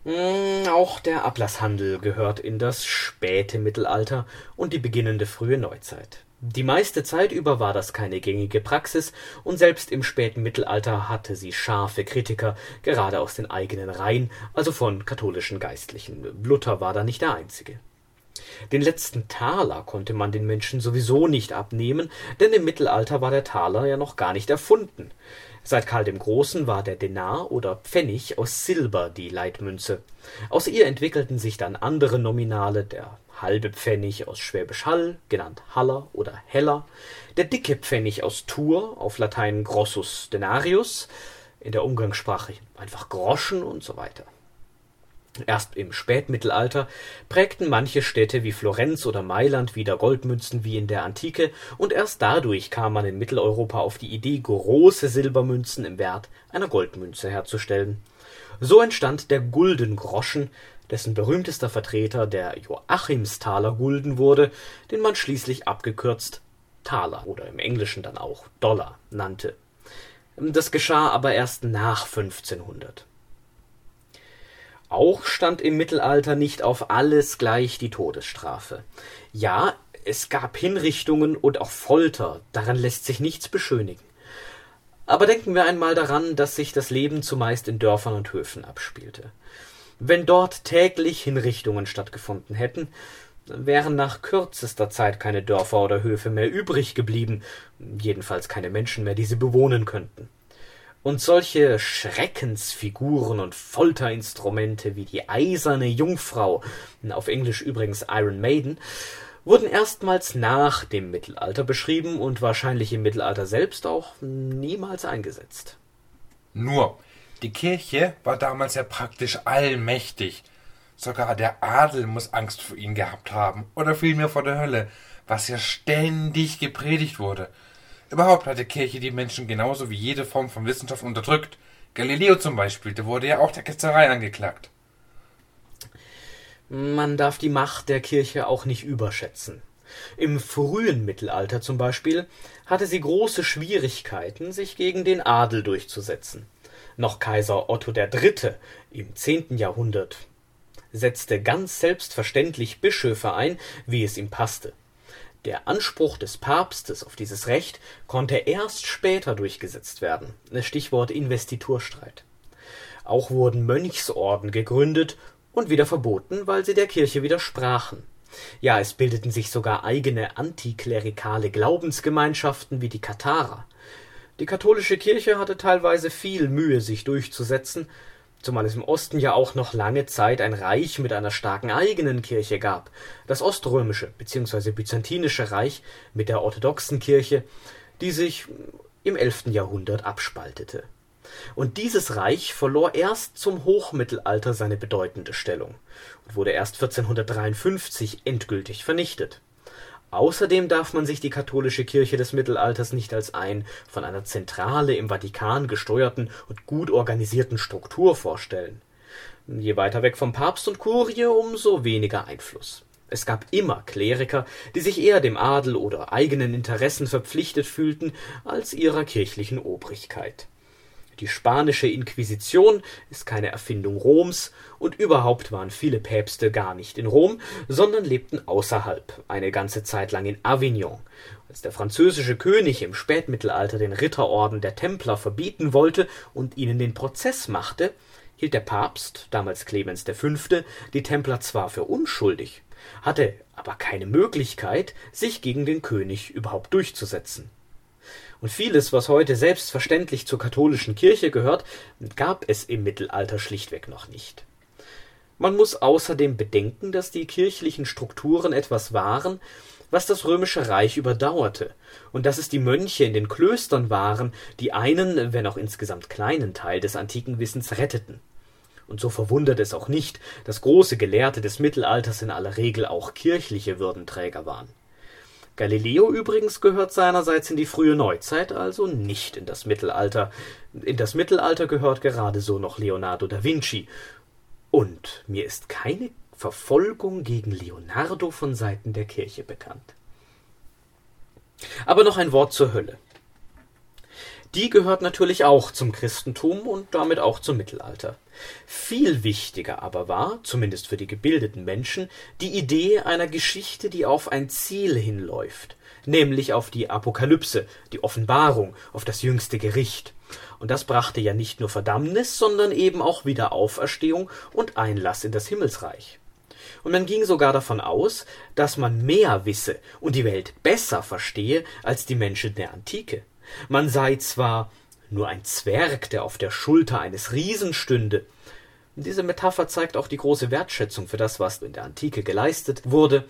Hm, auch der Ablasshandel gehört in das späte Mittelalter und die beginnende frühe Neuzeit. Die meiste Zeit über war das keine gängige Praxis, und selbst im späten Mittelalter hatte sie scharfe Kritiker, gerade aus den eigenen Reihen, also von katholischen Geistlichen. Luther war da nicht der einzige. Den letzten Taler konnte man den Menschen sowieso nicht abnehmen, denn im Mittelalter war der Taler ja noch gar nicht erfunden. Seit Karl dem Großen war der Denar oder Pfennig aus Silber die Leitmünze. Aus ihr entwickelten sich dann andere Nominale, der halbe Pfennig aus Schwäbisch Hall, genannt Haller oder Heller, der dicke Pfennig aus Tours, auf Latein Grossus denarius, in der Umgangssprache einfach Groschen und so weiter. Erst im Spätmittelalter prägten manche Städte wie Florenz oder Mailand wieder Goldmünzen wie in der Antike, und erst dadurch kam man in Mitteleuropa auf die Idee, große Silbermünzen im Wert einer Goldmünze herzustellen. So entstand der Guldengroschen, dessen berühmtester Vertreter der Joachimsthaler Gulden wurde, den man schließlich abgekürzt Taler oder im Englischen dann auch Dollar nannte. Das geschah aber erst nach 1500 auch stand im Mittelalter nicht auf alles gleich die Todesstrafe. Ja, es gab Hinrichtungen und auch Folter, daran lässt sich nichts beschönigen. Aber denken wir einmal daran, dass sich das Leben zumeist in Dörfern und Höfen abspielte. Wenn dort täglich Hinrichtungen stattgefunden hätten, wären nach kürzester Zeit keine Dörfer oder Höfe mehr übrig geblieben, jedenfalls keine Menschen mehr, die sie bewohnen könnten. Und solche Schreckensfiguren und Folterinstrumente wie die eiserne Jungfrau, auf Englisch übrigens Iron Maiden, wurden erstmals nach dem Mittelalter beschrieben und wahrscheinlich im Mittelalter selbst auch niemals eingesetzt. Nur, die Kirche war damals ja praktisch allmächtig. Sogar der Adel muss Angst vor ihnen gehabt haben, oder vielmehr vor der Hölle, was ja ständig gepredigt wurde. Überhaupt hat die Kirche die Menschen genauso wie jede Form von Wissenschaft unterdrückt. Galileo zum Beispiel, der wurde ja auch der Ketzerei angeklagt. Man darf die Macht der Kirche auch nicht überschätzen. Im frühen Mittelalter zum Beispiel hatte sie große Schwierigkeiten, sich gegen den Adel durchzusetzen. Noch Kaiser Otto III. im zehnten Jahrhundert setzte ganz selbstverständlich Bischöfe ein, wie es ihm passte. Der Anspruch des Papstes auf dieses Recht konnte erst später durchgesetzt werden (Stichwort Investiturstreit). Auch wurden Mönchsorden gegründet und wieder verboten, weil sie der Kirche widersprachen. Ja, es bildeten sich sogar eigene antiklerikale Glaubensgemeinschaften wie die Katharer. Die katholische Kirche hatte teilweise viel Mühe, sich durchzusetzen zumal es im Osten ja auch noch lange Zeit ein Reich mit einer starken eigenen Kirche gab, das Oströmische bzw. Byzantinische Reich mit der orthodoxen Kirche, die sich im 11. Jahrhundert abspaltete. Und dieses Reich verlor erst zum Hochmittelalter seine bedeutende Stellung und wurde erst 1453 endgültig vernichtet Außerdem darf man sich die katholische Kirche des Mittelalters nicht als einen von einer Zentrale im Vatikan gesteuerten und gut organisierten Struktur vorstellen. Je weiter weg vom Papst und Kurie, umso weniger Einfluss. Es gab immer Kleriker, die sich eher dem Adel oder eigenen Interessen verpflichtet fühlten als ihrer kirchlichen Obrigkeit die spanische Inquisition ist keine Erfindung Roms, und überhaupt waren viele Päpste gar nicht in Rom, sondern lebten außerhalb, eine ganze Zeit lang in Avignon. Als der französische König im Spätmittelalter den Ritterorden der Templer verbieten wollte und ihnen den Prozess machte, hielt der Papst, damals Clemens V., die Templer zwar für unschuldig, hatte aber keine Möglichkeit, sich gegen den König überhaupt durchzusetzen und vieles, was heute selbstverständlich zur katholischen Kirche gehört, gab es im Mittelalter schlichtweg noch nicht. Man muss außerdem bedenken, dass die kirchlichen Strukturen etwas waren, was das römische Reich überdauerte, und dass es die Mönche in den Klöstern waren, die einen, wenn auch insgesamt kleinen Teil des antiken Wissens retteten. Und so verwundert es auch nicht, dass große Gelehrte des Mittelalters in aller Regel auch kirchliche Würdenträger waren. Galileo übrigens gehört seinerseits in die frühe Neuzeit, also nicht in das Mittelalter. In das Mittelalter gehört gerade so noch Leonardo da Vinci. Und mir ist keine Verfolgung gegen Leonardo von Seiten der Kirche bekannt. Aber noch ein Wort zur Hölle. Die gehört natürlich auch zum Christentum und damit auch zum Mittelalter. Viel wichtiger aber war, zumindest für die gebildeten Menschen, die Idee einer Geschichte, die auf ein Ziel hinläuft, nämlich auf die Apokalypse, die Offenbarung, auf das jüngste Gericht. Und das brachte ja nicht nur Verdammnis, sondern eben auch wieder Auferstehung und Einlass in das Himmelsreich und man ging sogar davon aus, dass man mehr wisse und die Welt besser verstehe als die Menschen der Antike. Man sei zwar nur ein Zwerg, der auf der Schulter eines Riesen stünde. Diese Metapher zeigt auch die große Wertschätzung für das, was in der Antike geleistet wurde,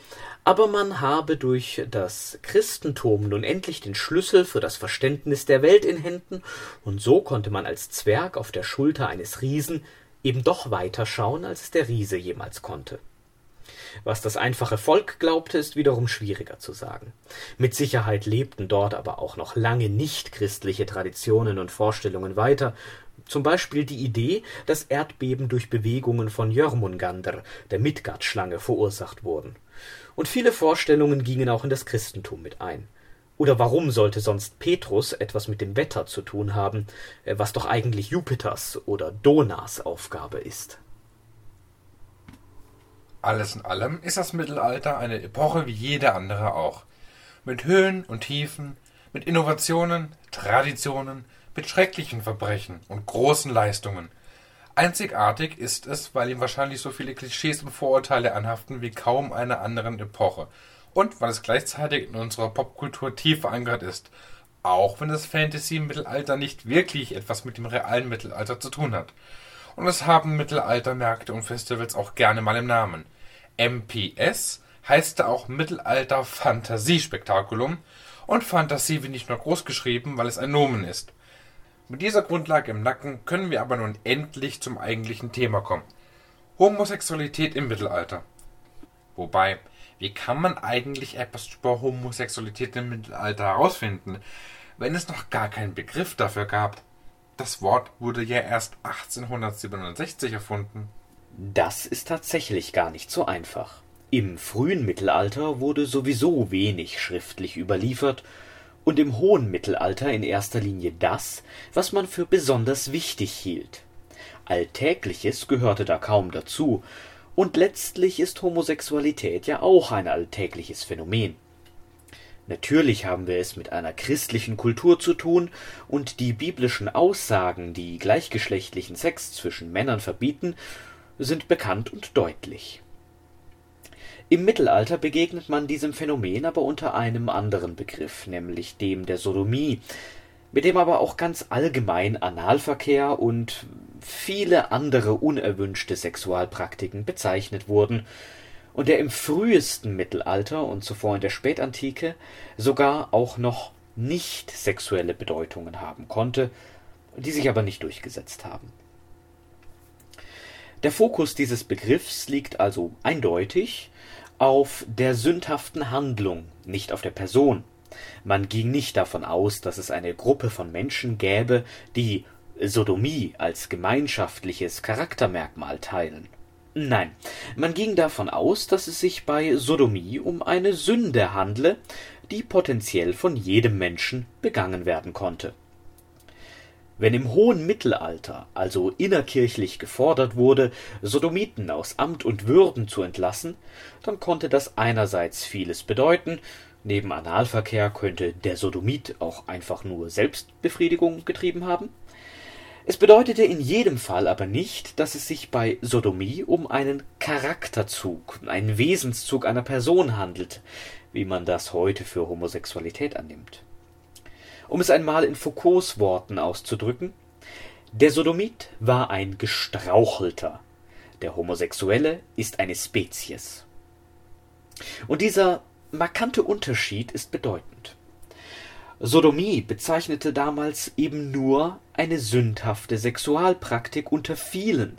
aber man habe durch das Christentum nun endlich den Schlüssel für das Verständnis der Welt in Händen, und so konnte man als Zwerg auf der Schulter eines Riesen eben doch weiter schauen, als es der Riese jemals konnte. Was das einfache Volk glaubte, ist wiederum schwieriger zu sagen. Mit Sicherheit lebten dort aber auch noch lange nicht christliche Traditionen und Vorstellungen weiter, zum Beispiel die Idee, dass Erdbeben durch Bewegungen von Jörmungandr, der Midgard-Schlange, verursacht wurden. Und viele Vorstellungen gingen auch in das Christentum mit ein. Oder warum sollte sonst Petrus etwas mit dem Wetter zu tun haben, was doch eigentlich Jupiters oder Donas Aufgabe ist? Alles in allem ist das Mittelalter eine Epoche wie jede andere auch. Mit Höhen und Tiefen, mit Innovationen, Traditionen, mit schrecklichen Verbrechen und großen Leistungen. Einzigartig ist es, weil ihm wahrscheinlich so viele Klischees und Vorurteile anhaften wie kaum einer anderen Epoche. Und weil es gleichzeitig in unserer Popkultur tief verankert ist, auch wenn das Fantasy im Mittelalter nicht wirklich etwas mit dem realen Mittelalter zu tun hat. Und es haben Mittelaltermärkte und Festivals auch gerne mal im Namen. MPS heißt auch Mittelalter Fantasiespektakulum und Fantasie wird nicht nur groß geschrieben, weil es ein Nomen ist. Mit dieser Grundlage im Nacken können wir aber nun endlich zum eigentlichen Thema kommen. Homosexualität im Mittelalter. Wobei, wie kann man eigentlich etwas über Homosexualität im Mittelalter herausfinden, wenn es noch gar keinen Begriff dafür gab? Das Wort wurde ja erst 1867 erfunden. Das ist tatsächlich gar nicht so einfach. Im frühen Mittelalter wurde sowieso wenig schriftlich überliefert und im hohen Mittelalter in erster Linie das, was man für besonders wichtig hielt. Alltägliches gehörte da kaum dazu, und letztlich ist Homosexualität ja auch ein alltägliches Phänomen. Natürlich haben wir es mit einer christlichen Kultur zu tun, und die biblischen Aussagen, die gleichgeschlechtlichen Sex zwischen Männern verbieten, sind bekannt und deutlich. Im Mittelalter begegnet man diesem Phänomen aber unter einem anderen Begriff, nämlich dem der Sodomie, mit dem aber auch ganz allgemein Analverkehr und viele andere unerwünschte Sexualpraktiken bezeichnet wurden und der im frühesten Mittelalter und zuvor in der Spätantike sogar auch noch nicht sexuelle Bedeutungen haben konnte, die sich aber nicht durchgesetzt haben der Fokus dieses Begriffs liegt also eindeutig auf der sündhaften Handlung, nicht auf der Person. Man ging nicht davon aus, dass es eine Gruppe von Menschen gäbe, die Sodomie als gemeinschaftliches Charaktermerkmal teilen. Nein, man ging davon aus, dass es sich bei Sodomie um eine Sünde handle, die potenziell von jedem Menschen begangen werden konnte wenn im hohen Mittelalter also innerkirchlich gefordert wurde, Sodomiten aus Amt und Würden zu entlassen, dann konnte das einerseits vieles bedeuten, neben Analverkehr könnte der Sodomit auch einfach nur Selbstbefriedigung getrieben haben. Es bedeutete in jedem Fall aber nicht, dass es sich bei Sodomie um einen Charakterzug, einen Wesenszug einer Person handelt, wie man das heute für Homosexualität annimmt um es einmal in Foucaults Worten auszudrücken: Der Sodomit war ein Gestrauchelter, der Homosexuelle ist eine Spezies. Und dieser markante Unterschied ist bedeutend. Sodomie bezeichnete damals eben nur eine sündhafte Sexualpraktik unter vielen,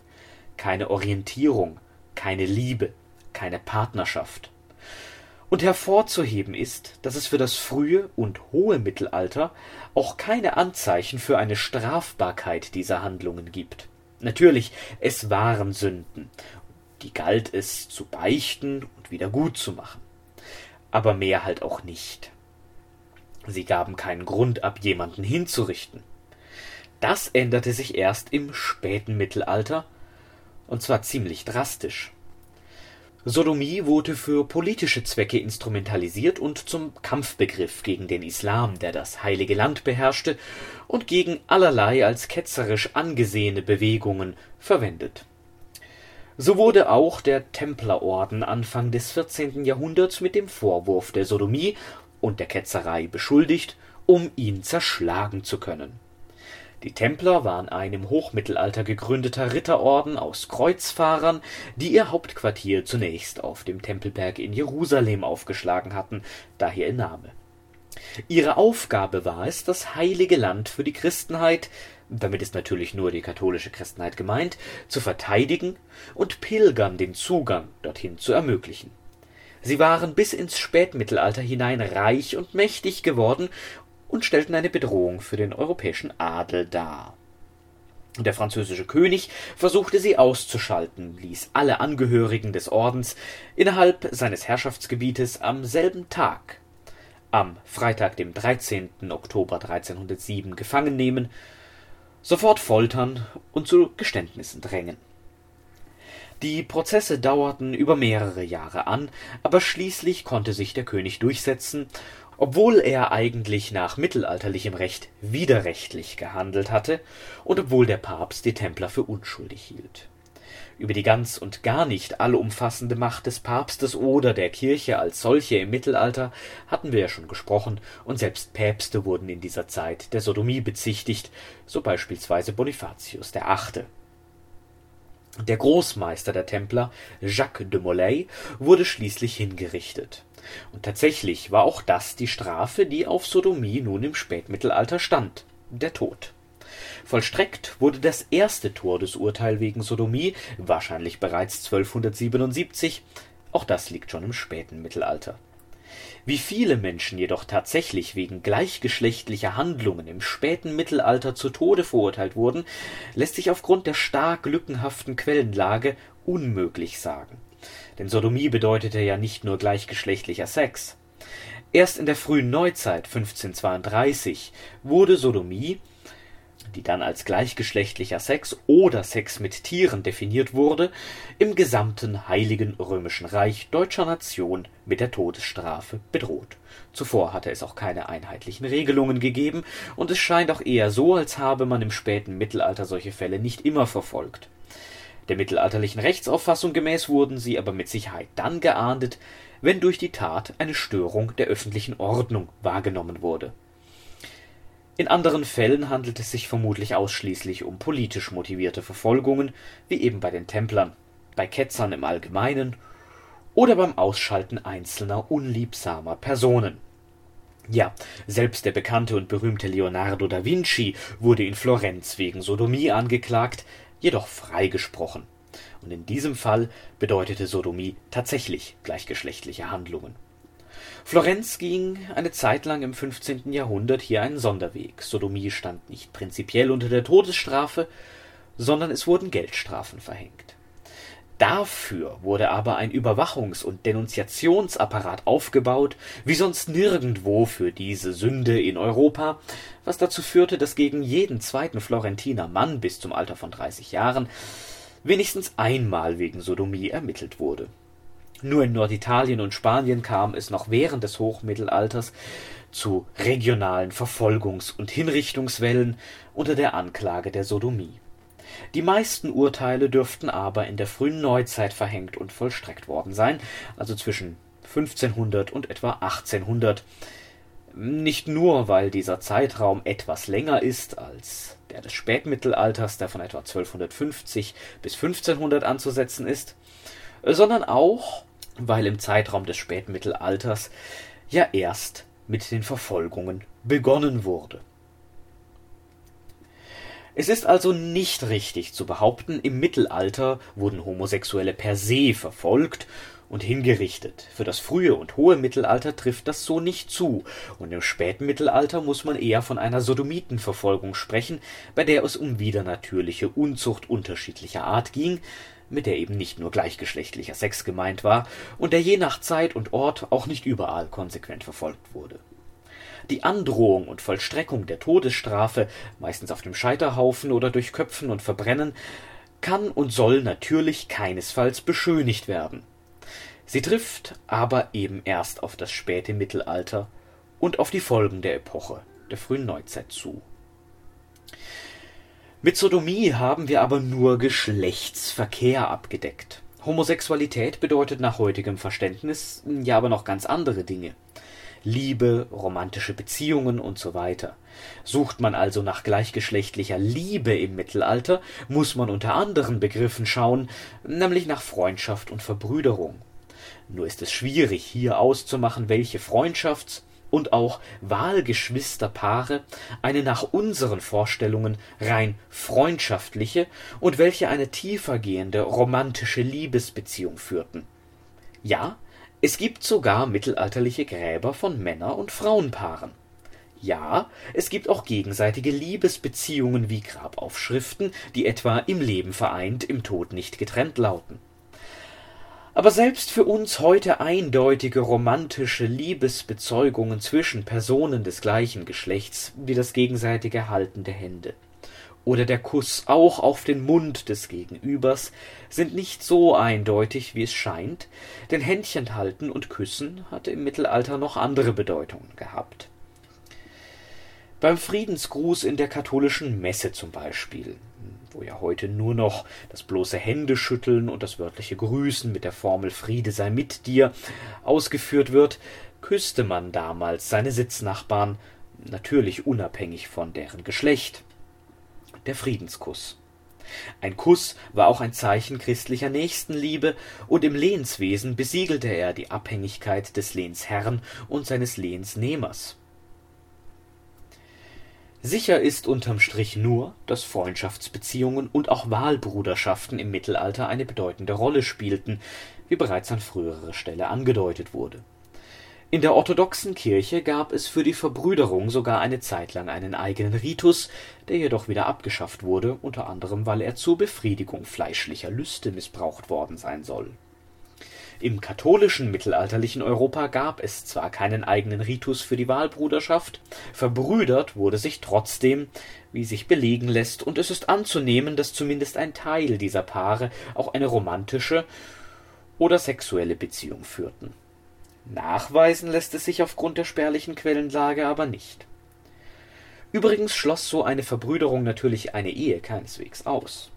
keine Orientierung, keine Liebe, keine Partnerschaft. Und hervorzuheben ist, dass es für das frühe und hohe Mittelalter auch keine Anzeichen für eine Strafbarkeit dieser Handlungen gibt. Natürlich, es waren Sünden, die galt es zu beichten und wieder gut zu machen. Aber mehr halt auch nicht. Sie gaben keinen Grund ab, jemanden hinzurichten. Das änderte sich erst im späten Mittelalter, und zwar ziemlich drastisch. Sodomie wurde für politische Zwecke instrumentalisiert und zum Kampfbegriff gegen den Islam, der das Heilige Land beherrschte, und gegen allerlei als ketzerisch angesehene Bewegungen verwendet. So wurde auch der Templerorden Anfang des 14. Jahrhunderts mit dem Vorwurf der Sodomie und der Ketzerei beschuldigt, um ihn zerschlagen zu können die Templer waren ein im Hochmittelalter gegründeter Ritterorden aus Kreuzfahrern, die ihr Hauptquartier zunächst auf dem Tempelberg in Jerusalem aufgeschlagen hatten, daher ihr Name. Ihre Aufgabe war es, das heilige Land für die Christenheit damit ist natürlich nur die katholische Christenheit gemeint, zu verteidigen und Pilgern den Zugang dorthin zu ermöglichen. Sie waren bis ins Spätmittelalter hinein reich und mächtig geworden und stellten eine Bedrohung für den europäischen Adel dar. Der französische König versuchte sie auszuschalten, ließ alle Angehörigen des Ordens innerhalb seines Herrschaftsgebietes am selben Tag, am Freitag, dem 13. Oktober 1307, gefangen nehmen, sofort foltern und zu Geständnissen drängen. Die Prozesse dauerten über mehrere Jahre an, aber schließlich konnte sich der König durchsetzen obwohl er eigentlich nach mittelalterlichem Recht widerrechtlich gehandelt hatte und obwohl der Papst die Templer für unschuldig hielt. Über die ganz und gar nicht allumfassende Macht des Papstes oder der Kirche als solche im Mittelalter hatten wir ja schon gesprochen, und selbst Päpste wurden in dieser Zeit der Sodomie bezichtigt, so beispielsweise Bonifatius der Achte. Der Großmeister der Templer, Jacques de Molay, wurde schließlich hingerichtet und tatsächlich war auch das die Strafe, die auf Sodomie nun im Spätmittelalter stand: der Tod. Vollstreckt wurde das erste Todesurteil wegen Sodomie wahrscheinlich bereits 1277, auch das liegt schon im späten Mittelalter. Wie viele Menschen jedoch tatsächlich wegen gleichgeschlechtlicher Handlungen im späten Mittelalter zu Tode verurteilt wurden, lässt sich aufgrund der stark lückenhaften Quellenlage unmöglich sagen denn Sodomie bedeutete ja nicht nur gleichgeschlechtlicher Sex. Erst in der frühen Neuzeit 1532 wurde Sodomie, die dann als gleichgeschlechtlicher Sex oder Sex mit Tieren definiert wurde, im gesamten Heiligen Römischen Reich deutscher Nation mit der Todesstrafe bedroht. Zuvor hatte es auch keine einheitlichen Regelungen gegeben, und es scheint auch eher so, als habe man im späten Mittelalter solche Fälle nicht immer verfolgt. Der mittelalterlichen Rechtsauffassung gemäß wurden sie aber mit Sicherheit dann geahndet, wenn durch die Tat eine Störung der öffentlichen Ordnung wahrgenommen wurde. In anderen Fällen handelt es sich vermutlich ausschließlich um politisch motivierte Verfolgungen, wie eben bei den Templern, bei Ketzern im Allgemeinen oder beim Ausschalten einzelner unliebsamer Personen. Ja, selbst der bekannte und berühmte Leonardo da Vinci wurde in Florenz wegen Sodomie angeklagt, jedoch freigesprochen, und in diesem Fall bedeutete Sodomie tatsächlich gleichgeschlechtliche Handlungen. Florenz ging eine Zeit lang im 15. Jahrhundert hier einen Sonderweg. Sodomie stand nicht prinzipiell unter der Todesstrafe, sondern es wurden Geldstrafen verhängt. Dafür wurde aber ein Überwachungs- und Denunziationsapparat aufgebaut, wie sonst nirgendwo für diese Sünde in Europa, was dazu führte, dass gegen jeden zweiten Florentiner Mann bis zum Alter von 30 Jahren wenigstens einmal wegen Sodomie ermittelt wurde. Nur in Norditalien und Spanien kam es noch während des Hochmittelalters zu regionalen Verfolgungs- und Hinrichtungswellen unter der Anklage der Sodomie die meisten Urteile dürften aber in der frühen Neuzeit verhängt und vollstreckt worden sein, also zwischen 1500 und etwa 1800, Nicht nur, weil dieser Zeitraum etwas länger ist als der des Spätmittelalters, der von etwa 1250 bis 1500 anzusetzen ist, sondern auch, weil im Zeitraum des Spätmittelalters ja erst mit den Verfolgungen begonnen wurde. Es ist also nicht richtig zu behaupten, im Mittelalter wurden Homosexuelle per se verfolgt und hingerichtet. Für das frühe und hohe Mittelalter trifft das so nicht zu, und im späten Mittelalter muss man eher von einer Sodomitenverfolgung sprechen, bei der es um widernatürliche Unzucht unterschiedlicher Art ging, mit der eben nicht nur gleichgeschlechtlicher Sex gemeint war und der je nach Zeit und Ort auch nicht überall konsequent verfolgt wurde. Die Androhung und Vollstreckung der Todesstrafe, meistens auf dem Scheiterhaufen oder durch Köpfen und Verbrennen, kann und soll natürlich keinesfalls beschönigt werden. Sie trifft aber eben erst auf das späte Mittelalter und auf die Folgen der Epoche der frühen Neuzeit zu. Mit Sodomie haben wir aber nur Geschlechtsverkehr abgedeckt. Homosexualität bedeutet nach heutigem Verständnis ja aber noch ganz andere Dinge. Liebe, romantische Beziehungen weiter. Sucht man also nach gleichgeschlechtlicher Liebe im Mittelalter, muss man unter anderen Begriffen schauen, nämlich nach Freundschaft und Verbrüderung. Nur ist es schwierig, hier auszumachen, welche Freundschafts- und auch Wahlgeschwisterpaare eine nach unseren Vorstellungen rein freundschaftliche und welche eine tiefergehende romantische Liebesbeziehung führten. Ja, es gibt sogar mittelalterliche Gräber von Männer- und Frauenpaaren. Ja, es gibt auch gegenseitige Liebesbeziehungen wie Grabaufschriften, die etwa im Leben vereint, im Tod nicht getrennt lauten. Aber selbst für uns heute eindeutige romantische Liebesbezeugungen zwischen Personen des gleichen Geschlechts, wie das gegenseitige Halten der Hände oder der Kuss auch auf den Mund des Gegenübers, sind nicht so eindeutig, wie es scheint, denn Händchen halten und küssen hatte im Mittelalter noch andere Bedeutungen gehabt. Beim Friedensgruß in der katholischen Messe zum Beispiel wo ja heute nur noch das bloße Händeschütteln und das wörtliche Grüßen mit der Formel Friede sei mit dir ausgeführt wird, küsste man damals seine Sitznachbarn, natürlich unabhängig von deren Geschlecht. Der Friedenskuss. Ein Kuss war auch ein Zeichen christlicher Nächstenliebe, und im Lehnswesen besiegelte er die Abhängigkeit des Lehnsherrn und seines Lehnsnehmers. Sicher ist unterm Strich nur, dass Freundschaftsbeziehungen und auch Wahlbruderschaften im Mittelalter eine bedeutende Rolle spielten, wie bereits an früherer Stelle angedeutet wurde. In der orthodoxen Kirche gab es für die Verbrüderung sogar eine Zeit lang einen eigenen Ritus, der jedoch wieder abgeschafft wurde, unter anderem weil er zur Befriedigung fleischlicher Lüste missbraucht worden sein soll im katholischen mittelalterlichen Europa gab es zwar keinen eigenen Ritus für die Wahlbruderschaft, verbrüdert wurde sich trotzdem, wie sich belegen lässt, und es ist anzunehmen, dass zumindest ein Teil dieser Paare auch eine romantische oder sexuelle Beziehung führten. Nachweisen lässt es sich aufgrund der spärlichen Quellenlage aber nicht. Übrigens schloss so eine Verbrüderung natürlich eine Ehe keineswegs aus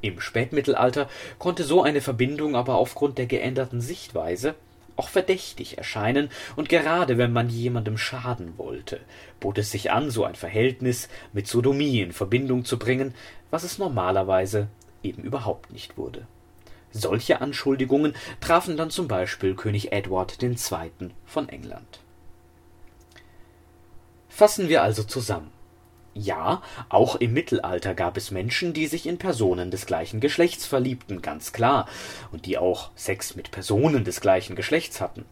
im Spätmittelalter konnte so eine Verbindung aber aufgrund der geänderten Sichtweise auch verdächtig erscheinen, und gerade wenn man jemandem schaden wollte, bot es sich an, so ein Verhältnis mit Sodomie in Verbindung zu bringen, was es normalerweise eben überhaupt nicht wurde. Solche Anschuldigungen trafen dann zum Beispiel König Edward II. von England. Fassen wir also zusammen. Ja, auch im Mittelalter gab es Menschen, die sich in Personen des gleichen Geschlechts verliebten, ganz klar, und die auch Sex mit Personen des gleichen Geschlechts hatten.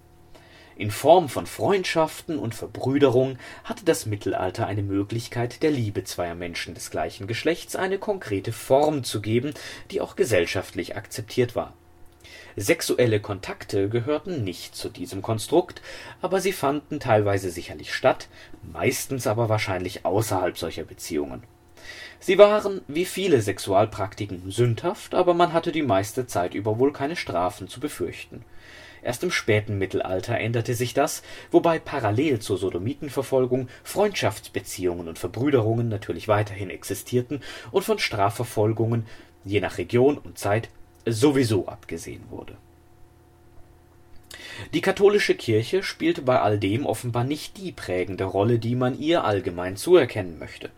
In Form von Freundschaften und Verbrüderung hatte das Mittelalter eine Möglichkeit, der Liebe zweier Menschen des gleichen Geschlechts eine konkrete Form zu geben, die auch gesellschaftlich akzeptiert war Sexuelle Kontakte gehörten nicht zu diesem Konstrukt, aber sie fanden teilweise sicherlich statt, meistens aber wahrscheinlich außerhalb solcher Beziehungen. Sie waren, wie viele Sexualpraktiken, sündhaft, aber man hatte die meiste Zeit über wohl keine Strafen zu befürchten. Erst im späten Mittelalter änderte sich das, wobei parallel zur Sodomitenverfolgung Freundschaftsbeziehungen und Verbrüderungen natürlich weiterhin existierten und von Strafverfolgungen, je nach Region und Zeit, sowieso abgesehen wurde. Die katholische Kirche spielte bei all dem offenbar nicht die prägende Rolle, die man ihr allgemein zuerkennen möchte.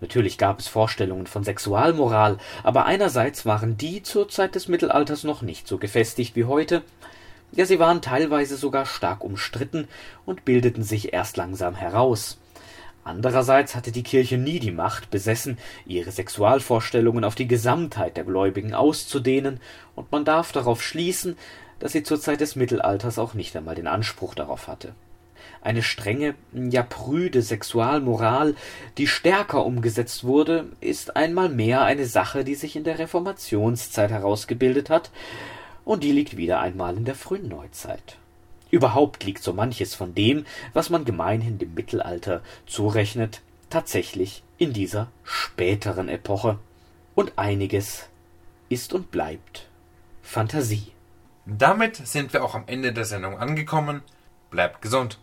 Natürlich gab es Vorstellungen von Sexualmoral, aber einerseits waren die zur Zeit des Mittelalters noch nicht so gefestigt wie heute, ja sie waren teilweise sogar stark umstritten und bildeten sich erst langsam heraus. Andererseits hatte die Kirche nie die Macht besessen, ihre Sexualvorstellungen auf die Gesamtheit der Gläubigen auszudehnen, und man darf darauf schließen, dass sie zur Zeit des Mittelalters auch nicht einmal den Anspruch darauf hatte. Eine strenge, ja prüde Sexualmoral, die stärker umgesetzt wurde, ist einmal mehr eine Sache, die sich in der Reformationszeit herausgebildet hat, und die liegt wieder einmal in der frühen Neuzeit. Überhaupt liegt so manches von dem, was man gemeinhin dem Mittelalter zurechnet, tatsächlich in dieser späteren Epoche. Und einiges ist und bleibt Fantasie. Damit sind wir auch am Ende der Sendung angekommen. Bleibt gesund.